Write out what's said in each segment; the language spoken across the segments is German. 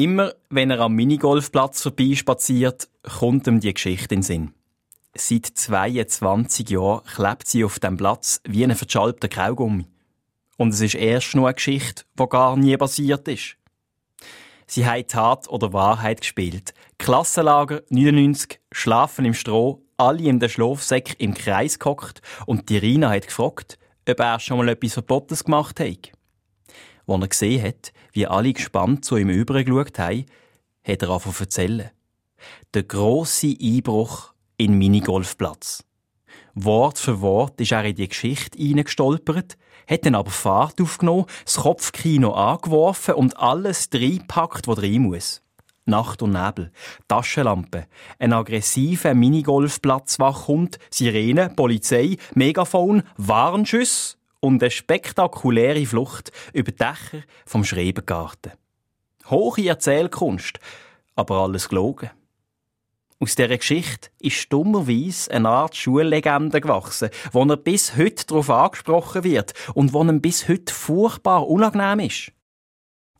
Immer, wenn er am Minigolfplatz vorbeispaziert, kommt ihm die Geschichte in den Sinn. Seit 22 Jahren klebt sie auf dem Platz wie ein verschalbter Kaugummi. Und es ist erst nur eine Geschichte, die gar nie passiert ist. Sie haben Tat oder Wahrheit gespielt. Klassenlager 99, Schlafen im Stroh, alle in den Schlafsäck im Kreis gehockt und die Rina hat gefragt, ob er schon mal etwas Verbotenes gemacht hat. Als er gesehen hat, wie alle gespannt zu ihm übergeschaut haben, hat er angefangen zu erzählen. Der grosse Einbruch in Minigolfplatz. Wort für Wort ist er in die Geschichte hineingestolpert, hat dann aber Fahrt aufgenommen, das Kopfkino angeworfen und alles reingepackt, was rein muss. Nacht und Nebel, Taschenlampe, ein aggressiver Minigolfplatzwachhund, Sirene, Polizei, Megafon, Warnschüsse und eine spektakuläre Flucht über die Dächer vom Schrebergarten. Hohe Erzählkunst, aber alles gelogen. Aus dieser Geschichte ist dummerweise eine Art Schullegende gewachsen, wo er bis heute darauf angesprochen wird und wo ihm bis heute furchtbar unangenehm ist.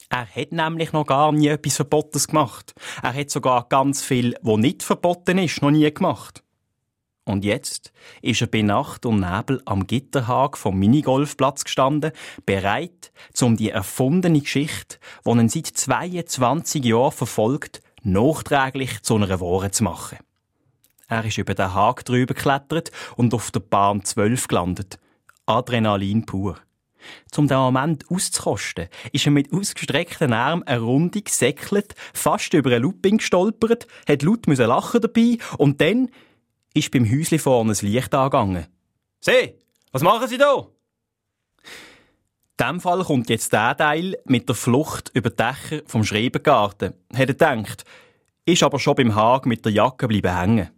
Er hat nämlich noch gar nie etwas Verbotenes gemacht. Er hat sogar ganz viel, wo nicht verboten ist, noch nie gemacht. Und jetzt ist er bei Nacht und Nebel am Gitterhag vom Minigolfplatz gestanden, bereit, um die erfundene Geschichte, die ihn seit 22 Jahren verfolgt, nachträglich zu einer Ware zu machen. Er ist über den Hag drüber geklettert und auf der Bahn 12 gelandet. Adrenalin pur. Zum den Moment auszukosten, ist er mit ausgestreckten Armen eine Runde gesäckelt, fast über ein Looping gestolpert, hat laut lachen dabei und dann ist beim Häusli vorne ein Licht angegangen. «Seh, was machen Sie da?» In diesem Fall kommt jetzt der Teil mit der Flucht über die Dächer vom Schrebergarten. Hat er gedacht, ist aber schon beim Hag mit der Jacke bleiben hängen.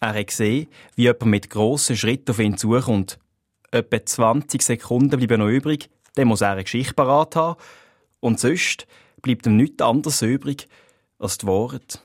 Er hat gesehen, wie jemand mit grossen Schritten auf ihn zukommt. Etwa 20 Sekunden bleiben noch übrig, dann muss er eine Geschichte parat haben. Und sonst bleibt ihm nichts anderes übrig als die Worte.